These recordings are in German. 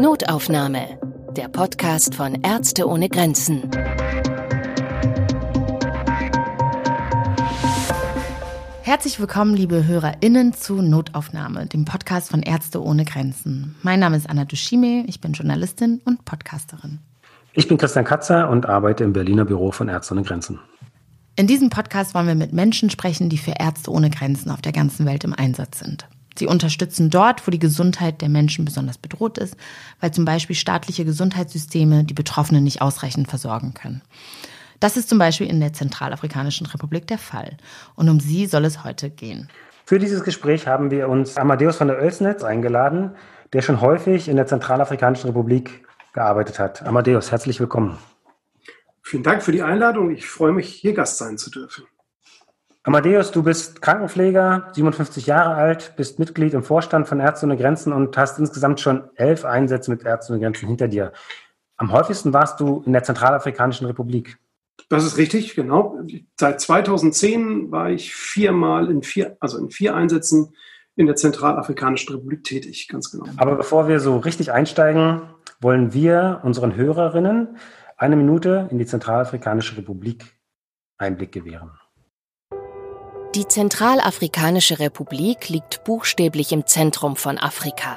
Notaufnahme. Der Podcast von Ärzte ohne Grenzen. Herzlich willkommen, liebe HörerInnen, zu Notaufnahme, dem Podcast von Ärzte ohne Grenzen. Mein Name ist Anna Dushime, ich bin Journalistin und Podcasterin. Ich bin Christian Katzer und arbeite im Berliner Büro von Ärzte ohne Grenzen. In diesem Podcast wollen wir mit Menschen sprechen, die für Ärzte ohne Grenzen auf der ganzen Welt im Einsatz sind. Sie unterstützen dort, wo die Gesundheit der Menschen besonders bedroht ist, weil zum Beispiel staatliche Gesundheitssysteme die Betroffenen nicht ausreichend versorgen können. Das ist zum Beispiel in der Zentralafrikanischen Republik der Fall. Und um sie soll es heute gehen. Für dieses Gespräch haben wir uns Amadeus von der Oelsnetz eingeladen, der schon häufig in der Zentralafrikanischen Republik gearbeitet hat. Amadeus, herzlich willkommen. Vielen Dank für die Einladung. Ich freue mich, hier Gast sein zu dürfen. Amadeus, du bist Krankenpfleger, 57 Jahre alt, bist Mitglied im Vorstand von Ärzte ohne Grenzen und hast insgesamt schon elf Einsätze mit Ärzte ohne Grenzen hinter dir. Am häufigsten warst du in der Zentralafrikanischen Republik. Das ist richtig, genau. Seit 2010 war ich viermal in vier, also in vier Einsätzen in der Zentralafrikanischen Republik tätig, ganz genau. Aber bevor wir so richtig einsteigen, wollen wir unseren Hörerinnen eine Minute in die Zentralafrikanische Republik Einblick gewähren. Die Zentralafrikanische Republik liegt buchstäblich im Zentrum von Afrika,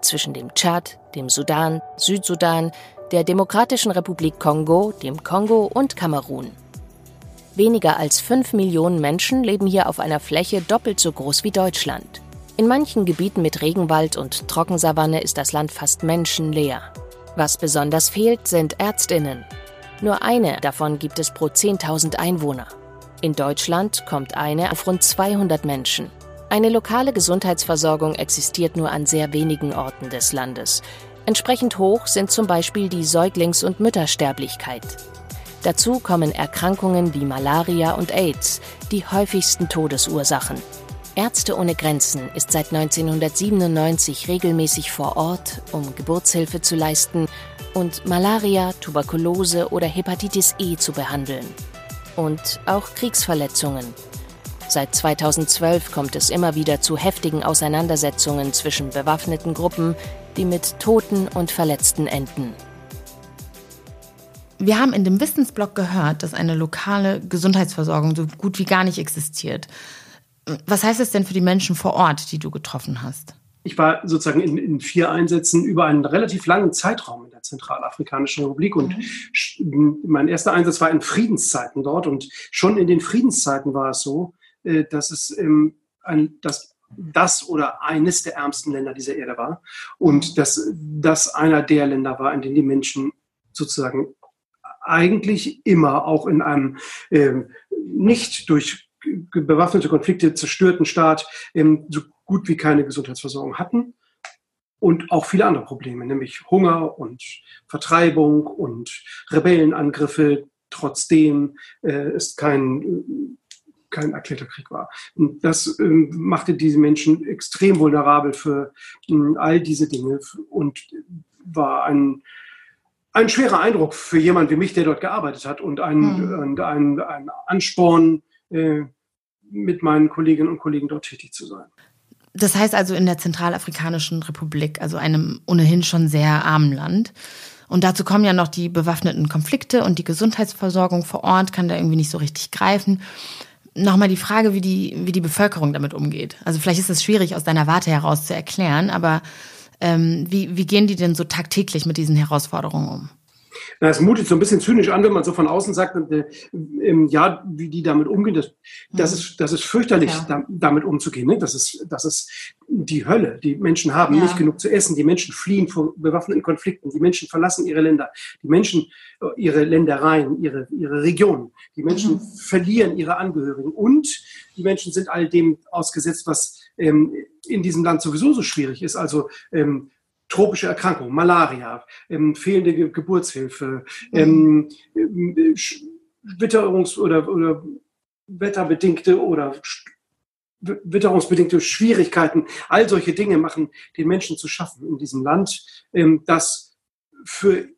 zwischen dem Tschad, dem Sudan, Südsudan, der Demokratischen Republik Kongo, dem Kongo und Kamerun. Weniger als fünf Millionen Menschen leben hier auf einer Fläche doppelt so groß wie Deutschland. In manchen Gebieten mit Regenwald und Trockensavanne ist das Land fast menschenleer. Was besonders fehlt, sind Ärztinnen. Nur eine davon gibt es pro 10.000 Einwohner. In Deutschland kommt eine auf rund 200 Menschen. Eine lokale Gesundheitsversorgung existiert nur an sehr wenigen Orten des Landes. Entsprechend hoch sind zum Beispiel die Säuglings- und Müttersterblichkeit. Dazu kommen Erkrankungen wie Malaria und AIDS, die häufigsten Todesursachen. Ärzte ohne Grenzen ist seit 1997 regelmäßig vor Ort, um Geburtshilfe zu leisten und Malaria, Tuberkulose oder Hepatitis E zu behandeln. Und auch Kriegsverletzungen. Seit 2012 kommt es immer wieder zu heftigen Auseinandersetzungen zwischen bewaffneten Gruppen, die mit Toten und Verletzten enden. Wir haben in dem Wissensblock gehört, dass eine lokale Gesundheitsversorgung so gut wie gar nicht existiert. Was heißt das denn für die Menschen vor Ort, die du getroffen hast? Ich war sozusagen in, in vier Einsätzen über einen relativ langen Zeitraum in der Zentralafrikanischen Republik und mhm. mein erster Einsatz war in Friedenszeiten dort und schon in den Friedenszeiten war es so, äh, dass es ähm, ein, dass das oder eines der ärmsten Länder dieser Erde war und dass das einer der Länder war, in denen die Menschen sozusagen eigentlich immer auch in einem ähm, nicht durch bewaffnete Konflikte zerstörten Staat ähm, so gut wie keine Gesundheitsversorgung hatten und auch viele andere Probleme, nämlich Hunger und Vertreibung und Rebellenangriffe, trotzdem äh, es kein kein erklärter Krieg war. Und das ähm, machte diese Menschen extrem vulnerabel für ähm, all diese Dinge und war ein, ein schwerer Eindruck für jemand wie mich, der dort gearbeitet hat und ein, mhm. und ein, ein Ansporn, äh, mit meinen Kolleginnen und Kollegen dort tätig zu sein. Das heißt also in der Zentralafrikanischen Republik, also einem ohnehin schon sehr armen Land. Und dazu kommen ja noch die bewaffneten Konflikte und die Gesundheitsversorgung vor Ort kann da irgendwie nicht so richtig greifen nochmal die Frage, wie die, wie die Bevölkerung damit umgeht. Also vielleicht ist das schwierig aus deiner Warte heraus zu erklären, aber ähm, wie, wie gehen die denn so tagtäglich mit diesen Herausforderungen um? Na, es mutet so ein bisschen zynisch an, wenn man so von außen sagt, äh, ja, wie die damit umgehen. Das, das, mhm. ist, das ist fürchterlich, ja. da, damit umzugehen. Ne? Das, ist, das ist die Hölle. Die Menschen haben ja. nicht genug zu essen. Die Menschen fliehen vor bewaffneten Konflikten. Die Menschen verlassen ihre Länder. Die Menschen äh, ihre Ländereien, ihre, ihre Regionen. Die Menschen mhm. verlieren ihre Angehörigen. Und die Menschen sind all dem ausgesetzt, was ähm, in diesem Land sowieso so schwierig ist. Also ähm, tropische Erkrankungen, Malaria, ähm, fehlende Ge Geburtshilfe, mhm. ähm, Witterungs- oder, oder wetterbedingte oder witterungsbedingte Schwierigkeiten, all solche Dinge machen den Menschen zu schaffen in diesem Land, ähm, das für,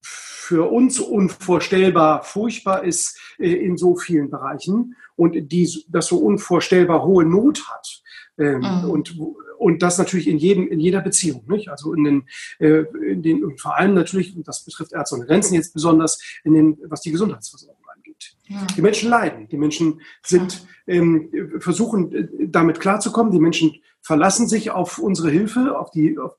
für uns unvorstellbar furchtbar ist äh, in so vielen Bereichen und die, das so unvorstellbar hohe Not hat Ähm, mhm. Und und das natürlich in jedem, in jeder Beziehung, nicht? Also in den, äh, in den, und vor allem natürlich, und das betrifft Ärzte ohne Grenzen jetzt besonders, in den, was die Gesundheitsversorgung angeht. Ja. Die Menschen leiden, die Menschen sind, ähm, versuchen äh, damit klarzukommen, die Menschen verlassen sich auf unsere Hilfe, auf die, auf,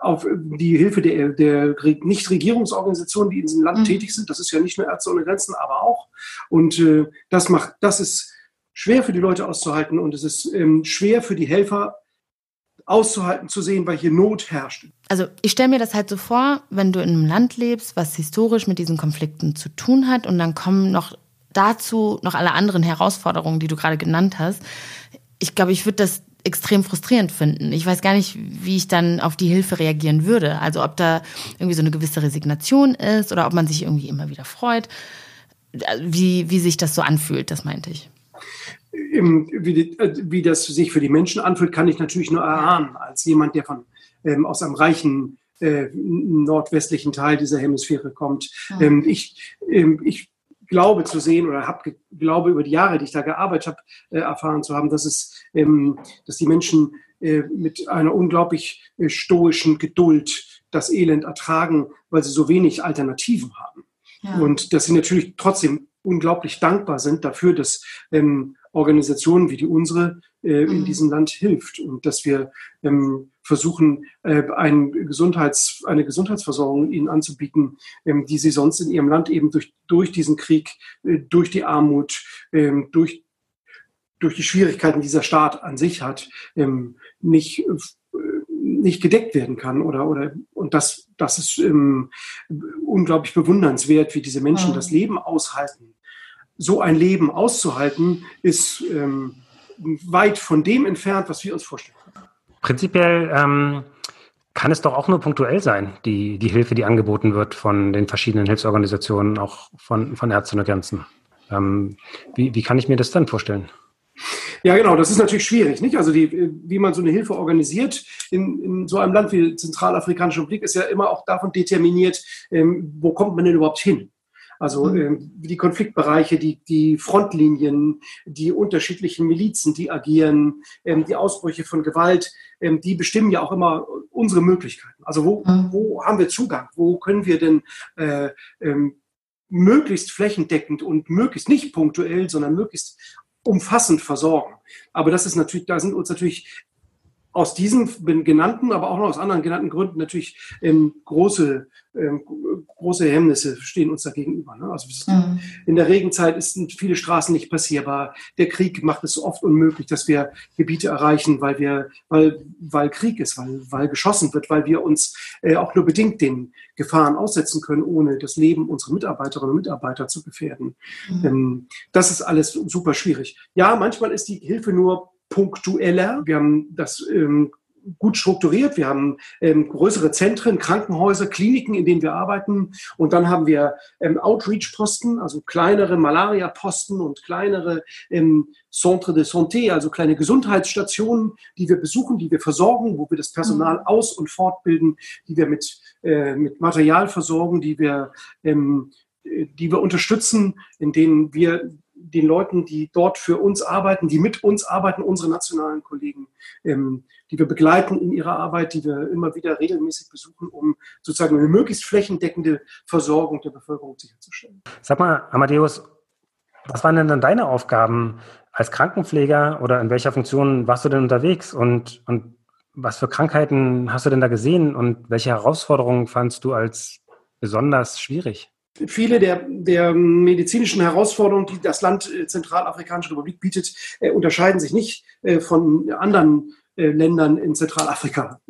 auf die Hilfe der, der Nichtregierungsorganisationen, die in diesem Land mhm. tätig sind. Das ist ja nicht nur Ärzte ohne Grenzen, aber auch. Und äh, das macht, das ist schwer für die Leute auszuhalten und es ist ähm, schwer für die Helfer auszuhalten zu sehen, weil hier Not herrscht. Also ich stelle mir das halt so vor, wenn du in einem Land lebst, was historisch mit diesen Konflikten zu tun hat und dann kommen noch dazu noch alle anderen Herausforderungen, die du gerade genannt hast. Ich glaube, ich würde das extrem frustrierend finden. Ich weiß gar nicht, wie ich dann auf die Hilfe reagieren würde. Also ob da irgendwie so eine gewisse Resignation ist oder ob man sich irgendwie immer wieder freut. Wie, wie sich das so anfühlt, das meinte ich wie, äh, wie, das sich für die Menschen anfühlt, kann ich natürlich nur erahnen, als jemand, der von, ähm, aus einem reichen äh, nordwestlichen Teil dieser Hemisphäre kommt. Mhm. Ähm, ich, ähm, ich glaube zu sehen oder habe glaube über die Jahre, die ich da gearbeitet habe, äh, erfahren zu haben, dass es, ähm, dass die Menschen äh, mit einer unglaublich äh, stoischen Geduld das Elend ertragen, weil sie so wenig Alternativen haben. Ja. Und dass sie natürlich trotzdem unglaublich dankbar sind dafür, dass ähm, Organisationen wie die unsere äh, in mhm. diesem Land hilft und dass wir ähm, versuchen, äh, ein Gesundheits-, eine Gesundheitsversorgung ihnen anzubieten, ähm, die sie sonst in ihrem Land eben durch, durch diesen Krieg, äh, durch die Armut, ähm, durch, durch die Schwierigkeiten, die dieser Staat an sich hat, ähm, nicht äh, nicht gedeckt werden kann oder oder und das das ist ähm, unglaublich bewundernswert, wie diese Menschen mhm. das Leben aushalten so ein Leben auszuhalten, ist ähm, weit von dem entfernt, was wir uns vorstellen. Prinzipiell ähm, kann es doch auch nur punktuell sein, die, die Hilfe, die angeboten wird von den verschiedenen Hilfsorganisationen, auch von, von Ärzte ohne Grenzen. Ähm, wie, wie kann ich mir das dann vorstellen? Ja, genau, das ist natürlich schwierig, nicht? Also die, wie man so eine Hilfe organisiert in, in so einem Land wie Zentralafrikanische Republik ist ja immer auch davon determiniert, ähm, wo kommt man denn überhaupt hin? Also äh, die Konfliktbereiche, die, die Frontlinien, die unterschiedlichen Milizen, die agieren, ähm, die Ausbrüche von Gewalt, ähm, die bestimmen ja auch immer unsere Möglichkeiten. Also wo, mhm. wo haben wir Zugang? Wo können wir denn äh, ähm, möglichst flächendeckend und möglichst nicht punktuell, sondern möglichst umfassend versorgen. Aber das ist natürlich, da sind uns natürlich aus diesen genannten, aber auch noch aus anderen genannten Gründen natürlich ähm, große, ähm, große Hemmnisse stehen uns da gegenüber. Ne? Also mhm. in der Regenzeit sind viele Straßen nicht passierbar. Der Krieg macht es so oft unmöglich, dass wir Gebiete erreichen, weil wir, weil, weil Krieg ist, weil, weil geschossen wird, weil wir uns äh, auch nur bedingt den Gefahren aussetzen können, ohne das Leben unserer Mitarbeiterinnen und Mitarbeiter zu gefährden. Mhm. Ähm, das ist alles super schwierig. Ja, manchmal ist die Hilfe nur punktueller. Wir haben das ähm, gut strukturiert. Wir haben ähm, größere Zentren, Krankenhäuser, Kliniken, in denen wir arbeiten. Und dann haben wir ähm, Outreach-Posten, also kleinere Malaria-Posten und kleinere ähm, Centre de Santé, also kleine Gesundheitsstationen, die wir besuchen, die wir versorgen, wo wir das Personal mhm. aus- und fortbilden, die wir mit, äh, mit Material versorgen, die wir, ähm, die wir unterstützen, in denen wir den Leuten, die dort für uns arbeiten, die mit uns arbeiten, unsere nationalen Kollegen, ähm, die wir begleiten in ihrer Arbeit, die wir immer wieder regelmäßig besuchen, um sozusagen eine möglichst flächendeckende Versorgung der Bevölkerung sicherzustellen. Sag mal, Amadeus, was waren denn dann deine Aufgaben als Krankenpfleger oder in welcher Funktion warst du denn unterwegs und, und was für Krankheiten hast du denn da gesehen und welche Herausforderungen fandst du als besonders schwierig? Viele der, der medizinischen Herausforderungen, die das Land äh, Zentralafrikanische Republik bietet, äh, unterscheiden sich nicht äh, von anderen Ländern in Zentralafrika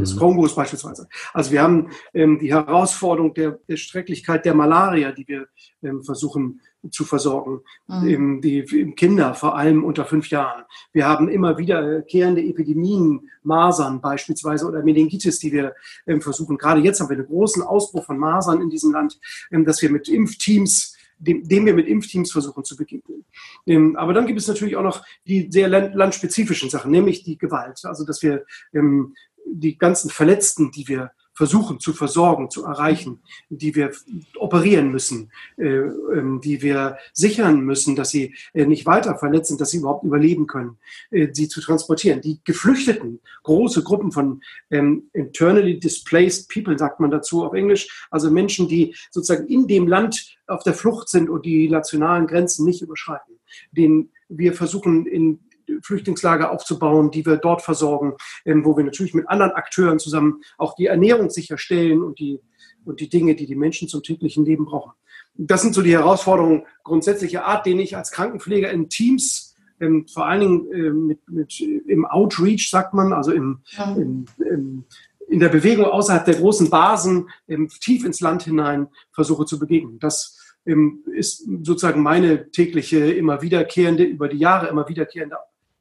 des mhm. Kongos beispielsweise. Also wir haben ähm, die Herausforderung der, der Schrecklichkeit der Malaria, die wir ähm, versuchen zu versorgen, mhm. Im, die, im Kinder, vor allem unter fünf Jahren. Wir haben immer wiederkehrende Epidemien, Masern beispielsweise oder Meningitis, die wir ähm, versuchen. Gerade jetzt haben wir einen großen Ausbruch von Masern in diesem Land, ähm, dass wir mit Impfteams dem, dem wir mit Impfteams versuchen zu begegnen. Ähm, aber dann gibt es natürlich auch noch die sehr landspezifischen Sachen, nämlich die Gewalt. Also dass wir ähm, die ganzen Verletzten, die wir versuchen zu versorgen, zu erreichen, die wir operieren müssen, äh, ähm, die wir sichern müssen, dass sie äh, nicht weiter verletzt sind, dass sie überhaupt überleben können, äh, sie zu transportieren. Die Geflüchteten, große Gruppen von ähm, internally displaced people, sagt man dazu auf Englisch, also Menschen, die sozusagen in dem Land auf der Flucht sind und die nationalen Grenzen nicht überschreiten, den wir versuchen in Flüchtlingslager aufzubauen, die wir dort versorgen, ähm, wo wir natürlich mit anderen Akteuren zusammen auch die Ernährung sicherstellen und die, und die Dinge, die die Menschen zum täglichen Leben brauchen. Das sind so die Herausforderungen grundsätzlicher Art, denen ich als Krankenpfleger in Teams ähm, vor allen Dingen äh, mit, mit, im Outreach, sagt man, also im, ja. im, im, in der Bewegung außerhalb der großen Basen, ähm, tief ins Land hinein versuche zu begegnen. Das ähm, ist sozusagen meine tägliche, immer wiederkehrende, über die Jahre immer wiederkehrende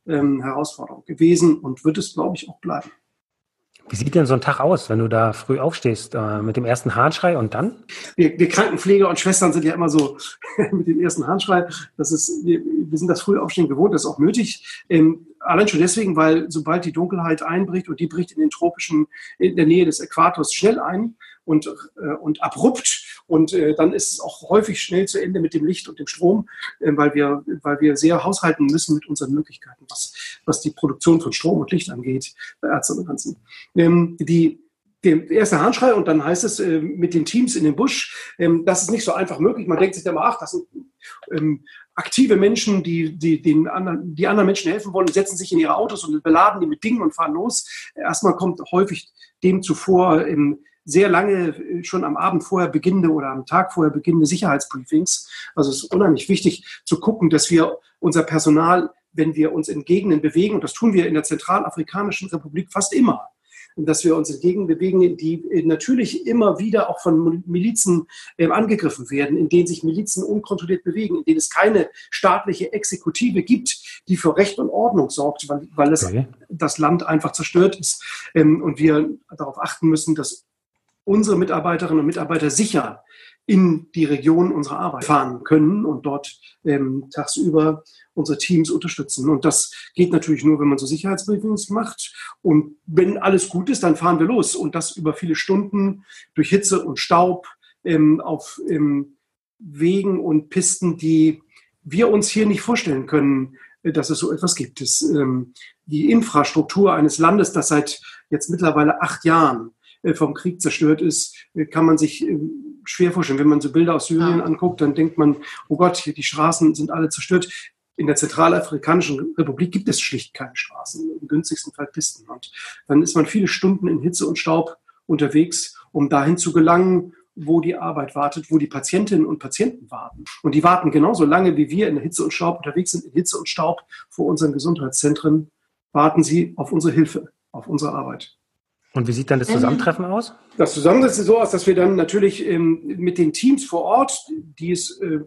ähm, Herausforderung gewesen und wird es, glaube ich, auch bleiben. Wie sieht denn so ein Tag aus, wenn du da früh aufstehst äh, mit dem ersten Hahnschrei und dann? Wir, wir Krankenpfleger und Schwestern sind ja immer so mit dem ersten Hahnschrei. Das ist, wir, wir sind das früh aufstehen gewohnt, das ist auch nötig. Ähm, allein schon deswegen, weil sobald die Dunkelheit einbricht und die bricht in den tropischen, in der Nähe des Äquators schnell ein, und, äh, und abrupt. Und äh, dann ist es auch häufig schnell zu Ende mit dem Licht und dem Strom, äh, weil, wir, weil wir sehr haushalten müssen mit unseren Möglichkeiten, was, was die Produktion von Strom und Licht angeht, bei Ärzte und Ganzen. Ähm, die, der erste Handschrei und dann heißt es äh, mit den Teams in den Busch, ähm, das ist nicht so einfach möglich. Man denkt sich immer, ach, das sind ähm, aktive Menschen, die, die, den anderen, die anderen Menschen helfen wollen, setzen sich in ihre Autos und beladen die mit Dingen und fahren los. Erstmal kommt häufig dem zuvor im sehr lange äh, schon am Abend vorher beginnende oder am Tag vorher beginnende Sicherheitsbriefings. Also es ist unheimlich wichtig zu gucken, dass wir unser Personal, wenn wir uns in Gegenden bewegen, und das tun wir in der Zentralafrikanischen Republik fast immer, dass wir uns in Gegenden bewegen, die äh, natürlich immer wieder auch von Milizen äh, angegriffen werden, in denen sich Milizen unkontrolliert bewegen, in denen es keine staatliche Exekutive gibt, die für Recht und Ordnung sorgt, weil, weil das, okay. das Land einfach zerstört ist. Ähm, und wir darauf achten müssen, dass unsere Mitarbeiterinnen und Mitarbeiter sicher in die Region unserer Arbeit fahren können und dort ähm, tagsüber unsere Teams unterstützen. Und das geht natürlich nur, wenn man so Sicherheitsbriefings macht. Und wenn alles gut ist, dann fahren wir los. Und das über viele Stunden durch Hitze und Staub ähm, auf ähm, Wegen und Pisten, die wir uns hier nicht vorstellen können, äh, dass es so etwas gibt. Das, ähm, die Infrastruktur eines Landes, das seit jetzt mittlerweile acht Jahren äh, vom Krieg zerstört ist, äh, kann man sich äh, schwer vorstellen. Wenn man so Bilder aus Syrien ja. anguckt, dann denkt man, oh Gott, die Straßen sind alle zerstört. In der Zentralafrikanischen Republik gibt es schlicht keine Straßen, im günstigsten Fall Pisten. Und dann ist man viele Stunden in Hitze und Staub unterwegs, um dahin zu gelangen, wo die Arbeit wartet, wo die Patientinnen und Patienten warten. Und die warten genauso lange, wie wir in Hitze und Staub unterwegs sind, in Hitze und Staub vor unseren Gesundheitszentren, warten sie auf unsere Hilfe, auf unsere Arbeit. Und wie sieht dann das Zusammentreffen aus? Das Zusammentreffen sieht so aus, dass wir dann natürlich ähm, mit den Teams vor Ort, die es äh,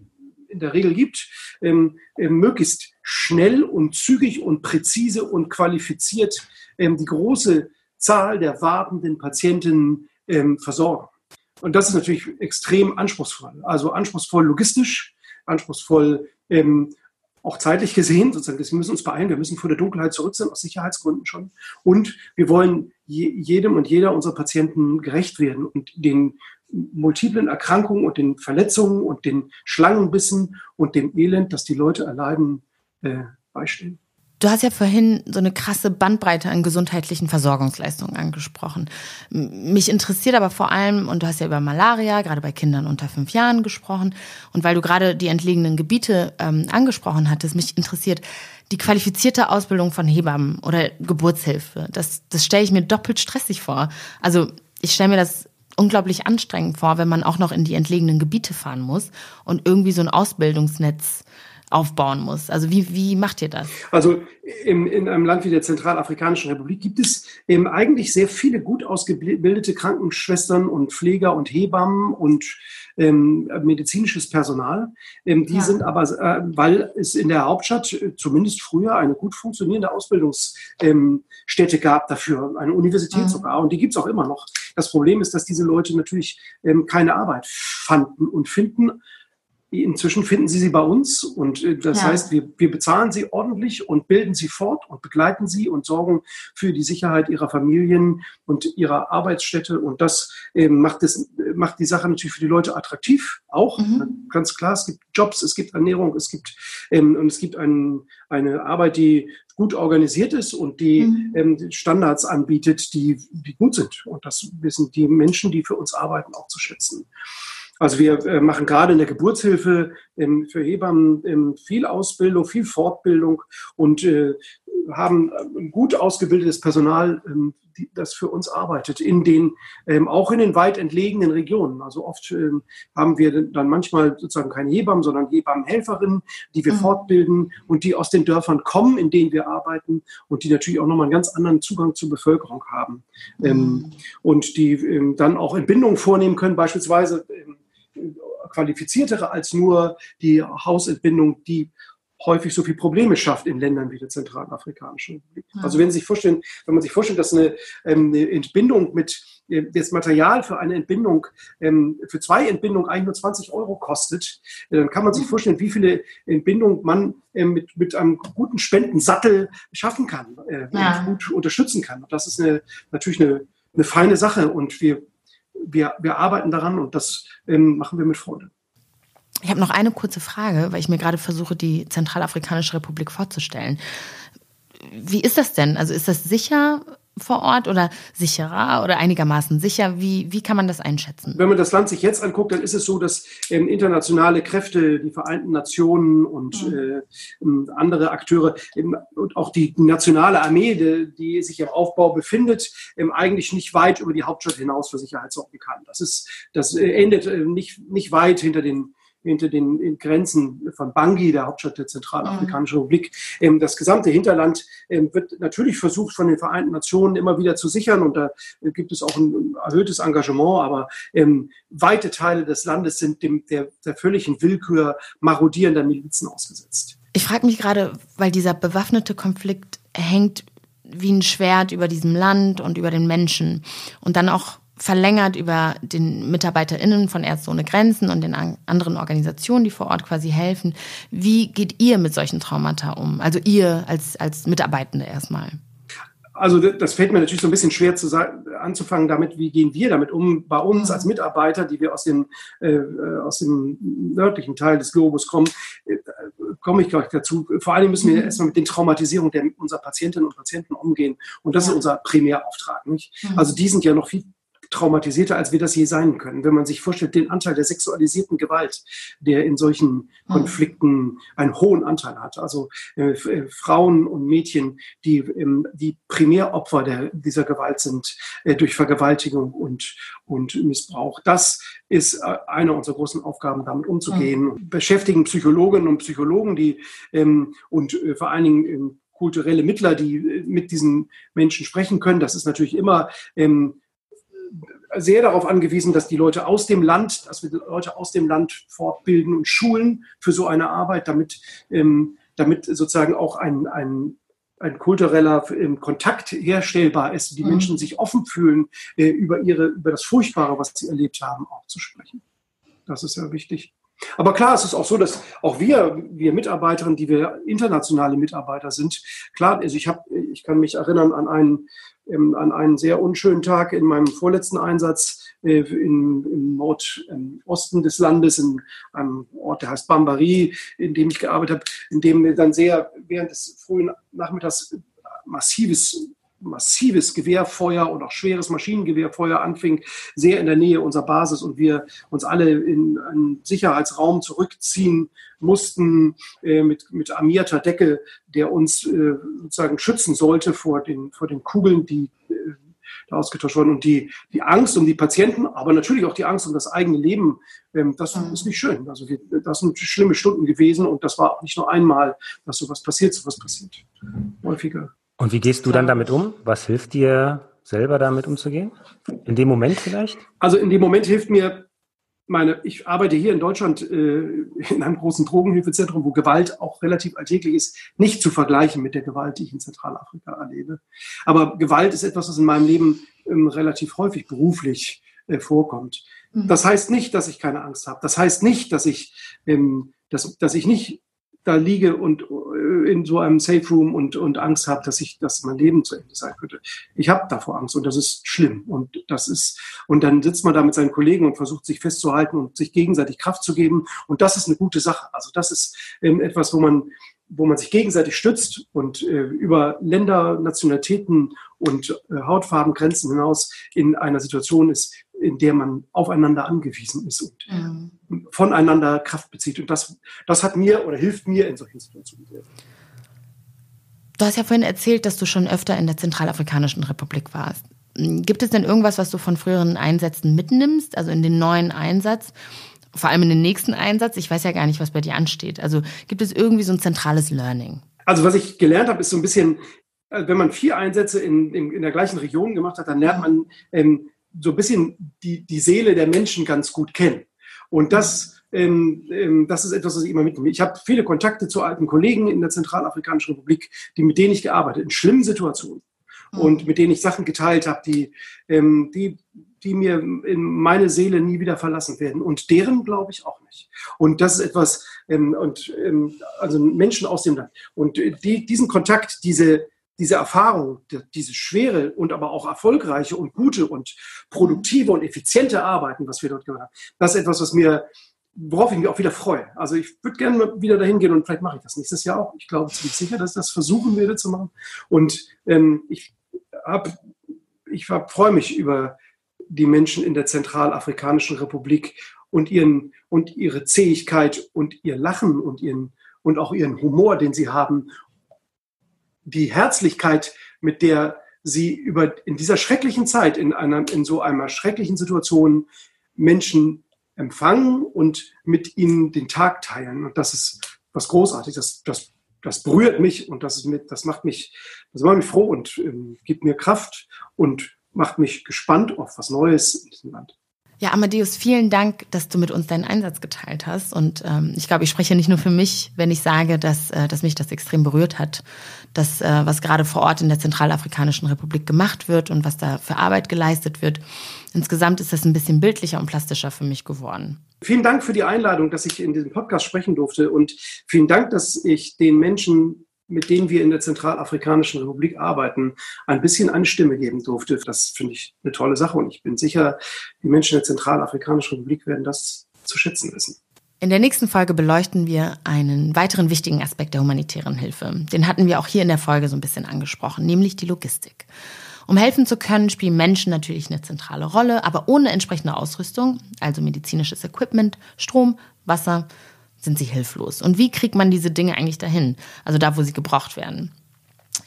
in der Regel gibt, ähm, äh, möglichst schnell und zügig und präzise und qualifiziert ähm, die große Zahl der wartenden Patienten ähm, versorgen. Und das ist natürlich extrem anspruchsvoll. Also anspruchsvoll logistisch, anspruchsvoll ähm, auch zeitlich gesehen, sozusagen, wir müssen uns beeilen, wir müssen vor der Dunkelheit zurück sein, aus Sicherheitsgründen schon. Und wir wollen je, jedem und jeder unserer Patienten gerecht werden und den multiplen Erkrankungen und den Verletzungen und den Schlangenbissen und dem Elend, das die Leute erleiden, äh, beistehen. Du hast ja vorhin so eine krasse Bandbreite an gesundheitlichen Versorgungsleistungen angesprochen. Mich interessiert aber vor allem, und du hast ja über Malaria, gerade bei Kindern unter fünf Jahren gesprochen, und weil du gerade die entlegenen Gebiete ähm, angesprochen hattest, mich interessiert die qualifizierte Ausbildung von Hebammen oder Geburtshilfe. Das, das stelle ich mir doppelt stressig vor. Also ich stelle mir das unglaublich anstrengend vor, wenn man auch noch in die entlegenen Gebiete fahren muss und irgendwie so ein Ausbildungsnetz aufbauen muss. Also wie, wie macht ihr das? Also in, in einem Land wie der Zentralafrikanischen Republik gibt es eben eigentlich sehr viele gut ausgebildete Krankenschwestern und Pfleger und Hebammen und ähm, medizinisches Personal. Ähm, die ja. sind aber, äh, weil es in der Hauptstadt äh, zumindest früher eine gut funktionierende Ausbildungsstätte ähm, gab dafür, eine Universität mhm. sogar, und die gibt es auch immer noch. Das Problem ist, dass diese Leute natürlich ähm, keine Arbeit fanden und finden Inzwischen finden Sie sie bei uns und äh, das ja. heißt, wir, wir bezahlen sie ordentlich und bilden sie fort und begleiten sie und sorgen für die Sicherheit ihrer Familien und ihrer Arbeitsstätte und das ähm, macht, es, macht die Sache natürlich für die Leute attraktiv auch. Mhm. Ganz klar, es gibt Jobs, es gibt Ernährung, es gibt ähm, und es gibt ein, eine Arbeit, die gut organisiert ist und die mhm. ähm, Standards anbietet, die, die gut sind. Und das wissen die Menschen, die für uns arbeiten, auch zu schätzen. Also wir äh, machen gerade in der Geburtshilfe ähm, für Hebammen ähm, viel Ausbildung, viel Fortbildung und äh, haben ein gut ausgebildetes Personal, ähm, das für uns arbeitet, in den, auch in den weit entlegenen Regionen. Also oft haben wir dann manchmal sozusagen keine Hebammen, sondern Hebammenhelferinnen, die wir mhm. fortbilden und die aus den Dörfern kommen, in denen wir arbeiten und die natürlich auch nochmal einen ganz anderen Zugang zur Bevölkerung haben. Mhm. Und die dann auch Entbindungen vornehmen können, beispielsweise qualifiziertere als nur die Hausentbindung, die häufig so viel Probleme schafft in Ländern wie der Zentralafrikanischen Republik. Ja. Also wenn Sie sich vorstellen, wenn man sich vorstellt, dass eine, ähm, eine Entbindung mit äh, das Material für eine Entbindung, ähm, für zwei Entbindungen eigentlich nur 20 Euro kostet, äh, dann kann man sich vorstellen, wie viele Entbindungen man äh, mit, mit einem guten Spendensattel schaffen kann ja. und gut unterstützen kann. das ist eine, natürlich eine, eine feine Sache und wir wir, wir arbeiten daran und das ähm, machen wir mit Freude. Ich habe noch eine kurze Frage, weil ich mir gerade versuche, die Zentralafrikanische Republik vorzustellen. Wie ist das denn? Also ist das sicher, vor Ort oder sicherer oder einigermaßen sicher? Wie, wie kann man das einschätzen? Wenn man das Land sich jetzt anguckt, dann ist es so, dass ähm, internationale Kräfte, die Vereinten Nationen und mhm. äh, ähm, andere Akteure ähm, und auch die nationale Armee, die, die sich im Aufbau befindet, ähm, eigentlich nicht weit über die Hauptstadt hinaus für Sicherheit sorgen kann. Das ist, das äh, endet äh, nicht, nicht weit hinter den hinter den Grenzen von Bangui, der Hauptstadt der Zentralafrikanischen mhm. Republik. Ähm, das gesamte Hinterland ähm, wird natürlich versucht von den Vereinten Nationen immer wieder zu sichern und da gibt es auch ein erhöhtes Engagement, aber ähm, weite Teile des Landes sind dem, der, der völligen Willkür marodierender Milizen ausgesetzt. Ich frage mich gerade, weil dieser bewaffnete Konflikt hängt wie ein Schwert über diesem Land und über den Menschen und dann auch verlängert über den MitarbeiterInnen von Ärzte ohne Grenzen und den anderen Organisationen, die vor Ort quasi helfen. Wie geht ihr mit solchen Traumata um? Also ihr als, als Mitarbeitende erstmal. Also das fällt mir natürlich so ein bisschen schwer zu sagen, anzufangen damit, wie gehen wir damit um bei uns als Mitarbeiter, die wir aus dem, äh, aus dem nördlichen Teil des Globus kommen, äh, komme ich gleich dazu. Vor allem müssen wir mhm. erstmal mit den Traumatisierungen der, unserer Patientinnen und Patienten umgehen. Und das ist unser Primärauftrag. Nicht? Mhm. Also die sind ja noch viel traumatisierter, als wir das je sein können. Wenn man sich vorstellt, den Anteil der sexualisierten Gewalt, der in solchen hm. Konflikten einen hohen Anteil hat. Also äh, äh, Frauen und Mädchen, die, ähm, die Primäropfer der, dieser Gewalt sind äh, durch Vergewaltigung und, und Missbrauch. Das ist äh, eine unserer großen Aufgaben, damit umzugehen. Mhm. Beschäftigen Psychologinnen und Psychologen, die ähm, und äh, vor allen Dingen ähm, kulturelle Mittler, die äh, mit diesen Menschen sprechen können. Das ist natürlich immer ähm, sehr darauf angewiesen, dass die Leute aus dem Land, dass wir Leute aus dem Land fortbilden und schulen für so eine Arbeit, damit, ähm, damit sozusagen auch ein, ein, ein kultureller ähm, Kontakt herstellbar ist, die mhm. Menschen sich offen fühlen, äh, über, ihre, über das Furchtbare, was sie erlebt haben, auch zu sprechen. Das ist sehr wichtig. Aber klar, es ist auch so, dass auch wir, wir Mitarbeiterinnen, die wir internationale Mitarbeiter sind, klar, also ich habe, ich kann mich erinnern an einen ähm, an einen sehr unschönen Tag in meinem vorletzten Einsatz äh, in, im Nordosten des Landes, in einem Ort, der heißt Bambari, in dem ich gearbeitet habe, in dem dann sehr während des frühen Nachmittags massives massives Gewehrfeuer und auch schweres Maschinengewehrfeuer anfing, sehr in der Nähe unserer Basis und wir uns alle in einen Sicherheitsraum zurückziehen mussten äh, mit, mit armierter Decke, der uns äh, sozusagen schützen sollte vor den, vor den Kugeln, die äh, da ausgetauscht wurden. Und die, die Angst um die Patienten, aber natürlich auch die Angst um das eigene Leben, ähm, das mhm. ist nicht schön. Also wir, das sind schlimme Stunden gewesen und das war auch nicht nur einmal, dass sowas passiert, sowas passiert. Häufiger. Und wie gehst du dann damit um? Was hilft dir selber damit umzugehen? In dem Moment vielleicht? Also in dem Moment hilft mir meine, ich arbeite hier in Deutschland äh, in einem großen Drogenhilfezentrum, wo Gewalt auch relativ alltäglich ist, nicht zu vergleichen mit der Gewalt, die ich in Zentralafrika erlebe. Aber Gewalt ist etwas, was in meinem Leben ähm, relativ häufig beruflich äh, vorkommt. Mhm. Das heißt nicht, dass ich keine Angst habe. Das heißt nicht, dass ich, ähm, dass, dass ich nicht da liege und in so einem Safe Room und, und Angst habe, dass ich, dass mein Leben zu Ende sein könnte. Ich habe davor Angst und das ist schlimm. Und das ist, und dann sitzt man da mit seinen Kollegen und versucht sich festzuhalten und sich gegenseitig Kraft zu geben. Und das ist eine gute Sache. Also das ist ähm, etwas, wo man, wo man sich gegenseitig stützt und äh, über Länder, Nationalitäten und äh, Hautfarbengrenzen hinaus in einer Situation ist, in der man aufeinander angewiesen ist und mhm. Voneinander Kraft bezieht. Und das, das hat mir oder hilft mir in solchen Situationen sehr. Du hast ja vorhin erzählt, dass du schon öfter in der Zentralafrikanischen Republik warst. Gibt es denn irgendwas, was du von früheren Einsätzen mitnimmst, also in den neuen Einsatz? Vor allem in den nächsten Einsatz. Ich weiß ja gar nicht, was bei dir ansteht. Also gibt es irgendwie so ein zentrales Learning? Also was ich gelernt habe, ist so ein bisschen, äh, wenn man vier Einsätze in, in, in der gleichen Region gemacht hat, dann lernt man ähm, so ein bisschen die, die Seele der Menschen ganz gut kennen. Und das, ähm, ähm, das ist etwas, was ich immer mitnehme. Ich habe viele Kontakte zu alten Kollegen in der Zentralafrikanischen Republik, die, mit denen ich gearbeitet in schlimmen Situationen mhm. und mit denen ich Sachen geteilt habe, die, ähm, die, die mir in meine Seele nie wieder verlassen werden. Und deren glaube ich auch nicht. Und das ist etwas, ähm, und ähm, also Menschen aus dem Land. Und die, diesen Kontakt, diese, diese Erfahrung, diese schwere und aber auch erfolgreiche und gute und produktive und effiziente Arbeiten, was wir dort gemacht haben, das ist etwas, was mir, worauf ich mich auch wieder freue. Also ich würde gerne wieder dahin gehen und vielleicht mache ich das nächstes Jahr auch. Ich glaube ziemlich sicher, dass ich das versuchen werde zu machen. Und ähm, ich habe, ich hab, freue mich über die Menschen in der Zentralafrikanischen Republik und ihren und ihre Zähigkeit und ihr Lachen und ihren und auch ihren Humor, den sie haben die Herzlichkeit, mit der sie über in dieser schrecklichen Zeit, in einer, in so einer schrecklichen Situation Menschen empfangen und mit ihnen den Tag teilen. Und das ist was Großartiges. Das, das, das berührt mich und das, ist mit, das macht mich, das macht mich froh und ähm, gibt mir Kraft und macht mich gespannt auf was Neues in diesem Land. Ja, Amadeus, vielen Dank, dass du mit uns deinen Einsatz geteilt hast. Und ähm, ich glaube, ich spreche nicht nur für mich, wenn ich sage, dass, äh, dass mich das extrem berührt hat, dass äh, was gerade vor Ort in der Zentralafrikanischen Republik gemacht wird und was da für Arbeit geleistet wird. Insgesamt ist das ein bisschen bildlicher und plastischer für mich geworden. Vielen Dank für die Einladung, dass ich in diesem Podcast sprechen durfte und vielen Dank, dass ich den Menschen mit denen wir in der Zentralafrikanischen Republik arbeiten, ein bisschen eine Stimme geben durfte. Das finde ich eine tolle Sache und ich bin sicher, die Menschen der Zentralafrikanischen Republik werden das zu schätzen wissen. In der nächsten Folge beleuchten wir einen weiteren wichtigen Aspekt der humanitären Hilfe. Den hatten wir auch hier in der Folge so ein bisschen angesprochen, nämlich die Logistik. Um helfen zu können, spielen Menschen natürlich eine zentrale Rolle, aber ohne entsprechende Ausrüstung, also medizinisches Equipment, Strom, Wasser, sind sie hilflos. Und wie kriegt man diese Dinge eigentlich dahin? Also da, wo sie gebraucht werden.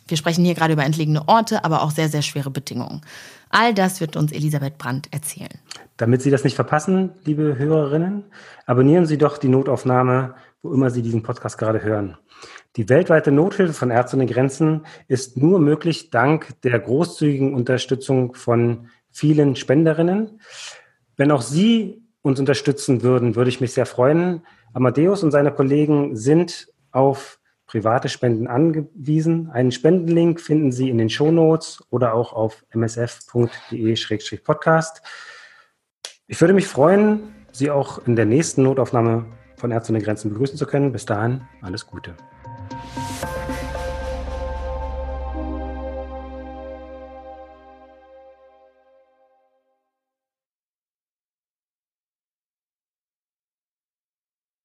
Wir sprechen hier gerade über entlegene Orte, aber auch sehr, sehr schwere Bedingungen. All das wird uns Elisabeth Brandt erzählen. Damit Sie das nicht verpassen, liebe Hörerinnen, abonnieren Sie doch die Notaufnahme, wo immer Sie diesen Podcast gerade hören. Die weltweite Nothilfe von Ärzte ohne Grenzen ist nur möglich dank der großzügigen Unterstützung von vielen Spenderinnen. Wenn auch Sie uns unterstützen würden, würde ich mich sehr freuen. Amadeus und seine Kollegen sind auf private Spenden angewiesen. Einen Spendenlink finden Sie in den Shownotes oder auch auf msf.de-podcast. Ich würde mich freuen, Sie auch in der nächsten Notaufnahme von Ärzte ohne Grenzen begrüßen zu können. Bis dahin, alles Gute.